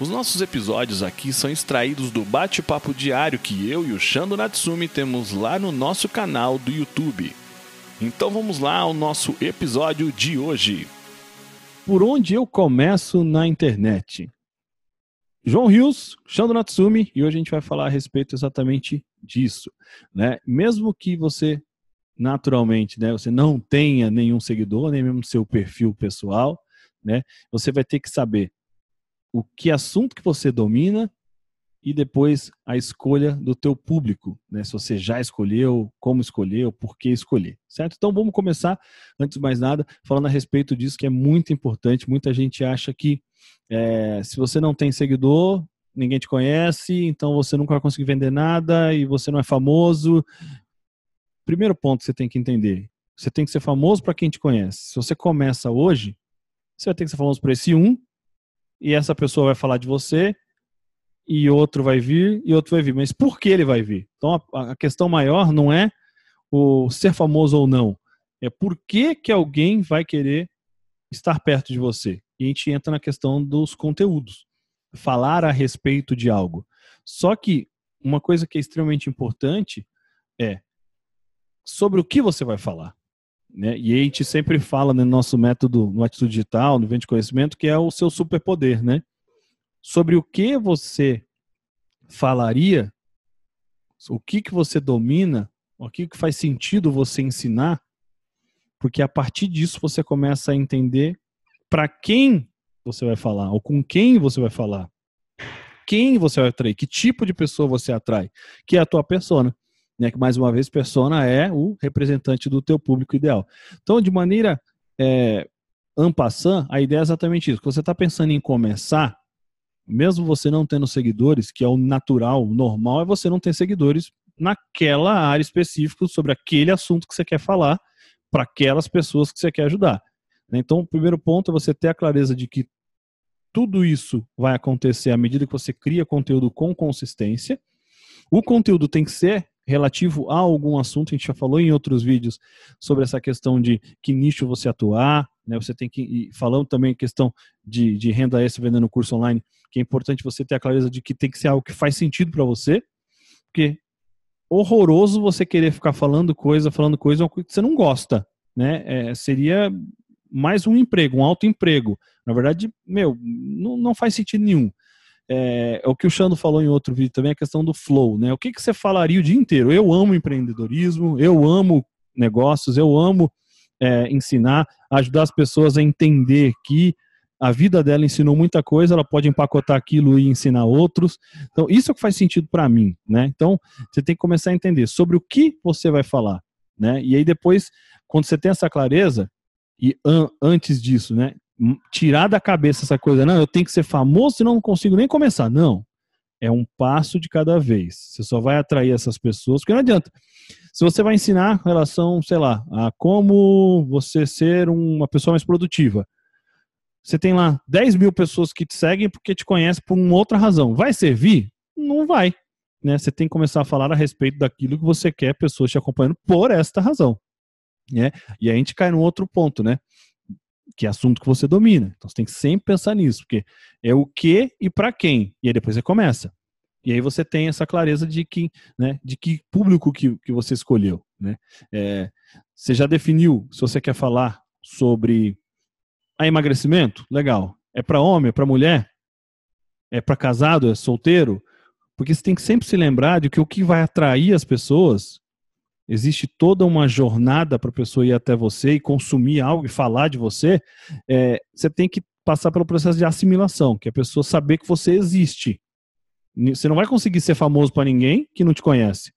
Os nossos episódios aqui são extraídos do bate-papo diário que eu e o Shando Natsumi temos lá no nosso canal do YouTube. Então vamos lá ao nosso episódio de hoje. Por onde eu começo na internet? João Rios, Shando Natsumi, e hoje a gente vai falar a respeito exatamente disso. Né? Mesmo que você naturalmente, né, você não tenha nenhum seguidor, nem mesmo seu perfil pessoal, né, você vai ter que saber o que assunto que você domina e depois a escolha do teu público, né? Se você já escolheu, como escolheu, por que escolher, certo? Então vamos começar, antes de mais nada, falando a respeito disso que é muito importante. Muita gente acha que é, se você não tem seguidor, ninguém te conhece, então você nunca vai conseguir vender nada e você não é famoso. Primeiro ponto que você tem que entender: você tem que ser famoso para quem te conhece. Se você começa hoje, você vai ter que ser famoso para esse um e essa pessoa vai falar de você, e outro vai vir, e outro vai vir. Mas por que ele vai vir? Então a, a questão maior não é o ser famoso ou não, é por que, que alguém vai querer estar perto de você. E a gente entra na questão dos conteúdos. Falar a respeito de algo. Só que uma coisa que é extremamente importante é sobre o que você vai falar. Né? E a gente sempre fala no nosso método, no Atitude Digital, no Vento de Conhecimento, que é o seu superpoder, né? Sobre o que você falaria, o que, que você domina, o que, que faz sentido você ensinar, porque a partir disso você começa a entender para quem você vai falar, ou com quem você vai falar, quem você vai atrair, que tipo de pessoa você atrai, que é a tua persona né? Que mais uma vez, persona é o representante do teu público ideal. Então, de maneira é, ampassant, a ideia é exatamente isso. Quando você está pensando em começar, mesmo você não tendo seguidores, que é o natural, o normal é você não ter seguidores naquela área específica sobre aquele assunto que você quer falar para aquelas pessoas que você quer ajudar. Né? Então, o primeiro ponto é você ter a clareza de que tudo isso vai acontecer à medida que você cria conteúdo com consistência. O conteúdo tem que ser relativo a algum assunto, a gente já falou em outros vídeos sobre essa questão de que nicho você atuar, né? Você tem que ir falando também questão de, de renda extra vendendo curso online, que é importante você ter a clareza de que tem que ser algo que faz sentido para você, porque horroroso você querer ficar falando coisa, falando coisa que você não gosta, né? É, seria mais um emprego, um alto emprego. Na verdade, meu, não, não faz sentido nenhum é, é, o que o Xando falou em outro vídeo também, a questão do flow, né? O que, que você falaria o dia inteiro? Eu amo empreendedorismo, eu amo negócios, eu amo é, ensinar, ajudar as pessoas a entender que a vida dela ensinou muita coisa, ela pode empacotar aquilo e ensinar outros. Então, isso é o que faz sentido para mim, né? Então, você tem que começar a entender sobre o que você vai falar, né? E aí depois, quando você tem essa clareza, e an antes disso, né? Tirar da cabeça essa coisa, não, eu tenho que ser famoso, senão não consigo nem começar. Não. É um passo de cada vez. Você só vai atrair essas pessoas, porque não adianta. Se você vai ensinar relação, sei lá, a como você ser uma pessoa mais produtiva, você tem lá 10 mil pessoas que te seguem porque te conhecem por uma outra razão. Vai servir? Não vai. Né? Você tem que começar a falar a respeito daquilo que você quer pessoas te acompanhando por esta razão. Né? E aí a gente cai num outro ponto, né? Que é assunto que você domina. Então você tem que sempre pensar nisso, porque é o que e para quem. E aí depois você começa. E aí você tem essa clareza de que, né, de que público que, que você escolheu. Né? É, você já definiu se você quer falar sobre a emagrecimento? Legal. É para homem, é para mulher? É para casado, é solteiro? Porque você tem que sempre se lembrar de que o que vai atrair as pessoas existe toda uma jornada para a pessoa ir até você e consumir algo e falar de você, é, você tem que passar pelo processo de assimilação, que é a pessoa saber que você existe. Você não vai conseguir ser famoso para ninguém que não te conhece.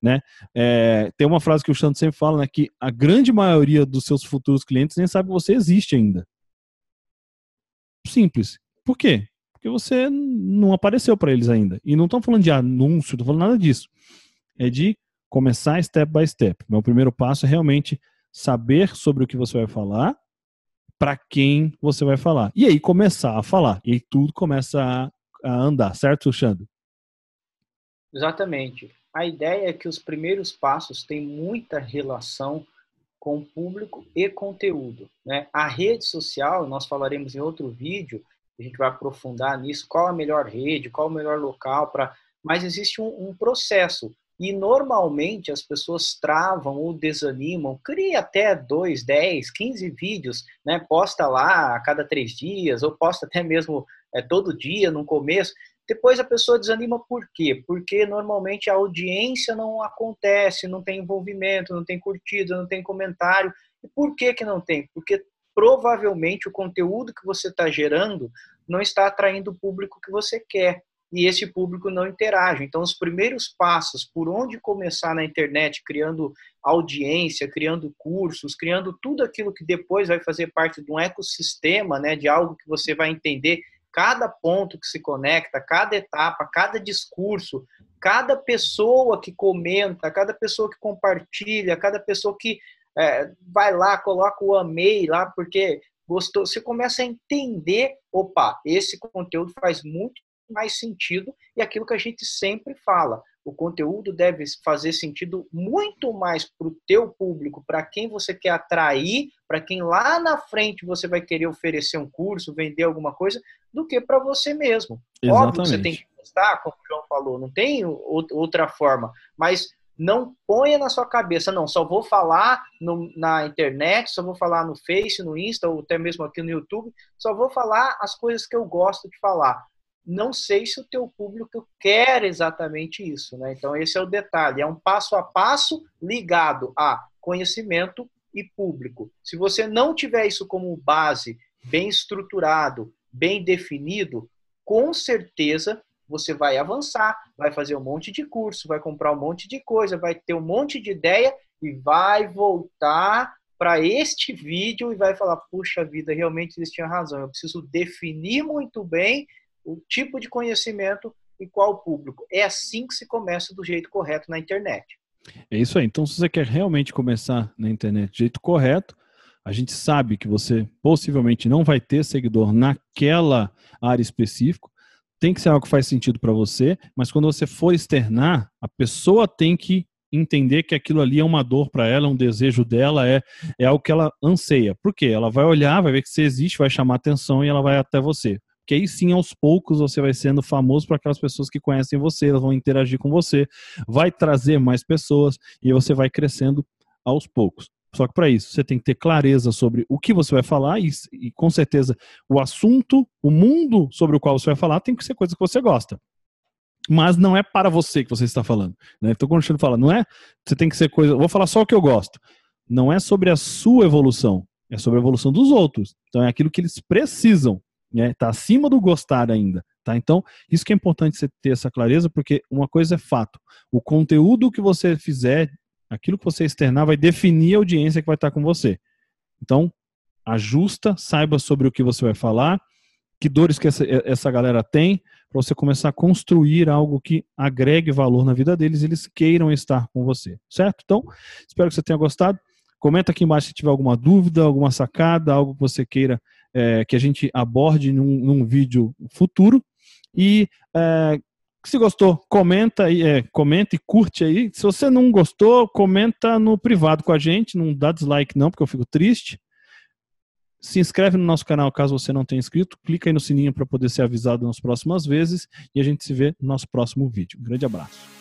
Né? É, tem uma frase que o Xandro sempre fala, né, que a grande maioria dos seus futuros clientes nem sabe que você existe ainda. Simples. Por quê? Porque você não apareceu para eles ainda. E não estão falando de anúncio, não falando nada disso. É de começar step by step. Meu primeiro passo é realmente saber sobre o que você vai falar, para quem você vai falar. E aí começar a falar. E aí tudo começa a, a andar, certo, Xandro? Exatamente. A ideia é que os primeiros passos têm muita relação com público e conteúdo. Né? A rede social, nós falaremos em outro vídeo, a gente vai aprofundar nisso, qual a melhor rede, qual o melhor local para. Mas existe um, um, processo. E normalmente as pessoas travam ou desanimam, cria até 2, 10, 15 vídeos, né? posta lá a cada três dias, ou posta até mesmo é, todo dia no começo. Depois a pessoa desanima por quê? Porque normalmente a audiência não acontece, não tem envolvimento, não tem curtida, não tem comentário. E por que, que não tem? Porque provavelmente o conteúdo que você está gerando não está atraindo o público que você quer. E esse público não interage. Então, os primeiros passos, por onde começar na internet, criando audiência, criando cursos, criando tudo aquilo que depois vai fazer parte de um ecossistema, né, de algo que você vai entender cada ponto que se conecta, cada etapa, cada discurso, cada pessoa que comenta, cada pessoa que compartilha, cada pessoa que é, vai lá, coloca o amei lá, porque gostou. Você começa a entender, opa, esse conteúdo faz muito mais sentido e aquilo que a gente sempre fala o conteúdo deve fazer sentido muito mais para o teu público, para quem você quer atrair, para quem lá na frente você vai querer oferecer um curso, vender alguma coisa, do que para você mesmo. Exatamente. Óbvio que você tem que testar, como o João falou, não tem outra forma, mas não ponha na sua cabeça, não, só vou falar no, na internet, só vou falar no Face, no Insta, ou até mesmo aqui no YouTube, só vou falar as coisas que eu gosto de falar não sei se o teu público quer exatamente isso, né? Então esse é o detalhe, é um passo a passo ligado a conhecimento e público. Se você não tiver isso como base, bem estruturado, bem definido, com certeza você vai avançar, vai fazer um monte de curso, vai comprar um monte de coisa, vai ter um monte de ideia e vai voltar para este vídeo e vai falar: puxa vida, realmente eles tinham razão. Eu preciso definir muito bem o tipo de conhecimento e qual público. É assim que se começa do jeito correto na internet. É isso aí. Então, se você quer realmente começar na internet do jeito correto, a gente sabe que você possivelmente não vai ter seguidor naquela área específica. Tem que ser algo que faz sentido para você, mas quando você for externar, a pessoa tem que entender que aquilo ali é uma dor para ela, um desejo dela, é, é algo que ela anseia. Por quê? Ela vai olhar, vai ver que você existe, vai chamar atenção e ela vai até você que aí sim, aos poucos, você vai sendo famoso para aquelas pessoas que conhecem você, elas vão interagir com você, vai trazer mais pessoas e você vai crescendo aos poucos. Só que para isso, você tem que ter clareza sobre o que você vai falar e, e, com certeza, o assunto, o mundo sobre o qual você vai falar tem que ser coisa que você gosta. Mas não é para você que você está falando. Né? Então, quando eu falo, não é, você tem que ser coisa, vou falar só o que eu gosto. Não é sobre a sua evolução, é sobre a evolução dos outros. Então, é aquilo que eles precisam né? Tá acima do gostar ainda, tá? Então, isso que é importante você ter essa clareza, porque uma coisa é fato, o conteúdo que você fizer, aquilo que você externar vai definir a audiência que vai estar com você. Então, ajusta, saiba sobre o que você vai falar, que dores que essa, essa galera tem, para você começar a construir algo que agregue valor na vida deles eles queiram estar com você, certo? Então, espero que você tenha gostado. Comenta aqui embaixo se tiver alguma dúvida, alguma sacada, algo que você queira é, que a gente aborde num, num vídeo futuro. E é, se gostou, comenta aí, é, comenta e curte aí. Se você não gostou, comenta no privado com a gente, não dá dislike não, porque eu fico triste. Se inscreve no nosso canal caso você não tenha inscrito, clica aí no sininho para poder ser avisado nas próximas vezes e a gente se vê no nosso próximo vídeo. Um grande abraço.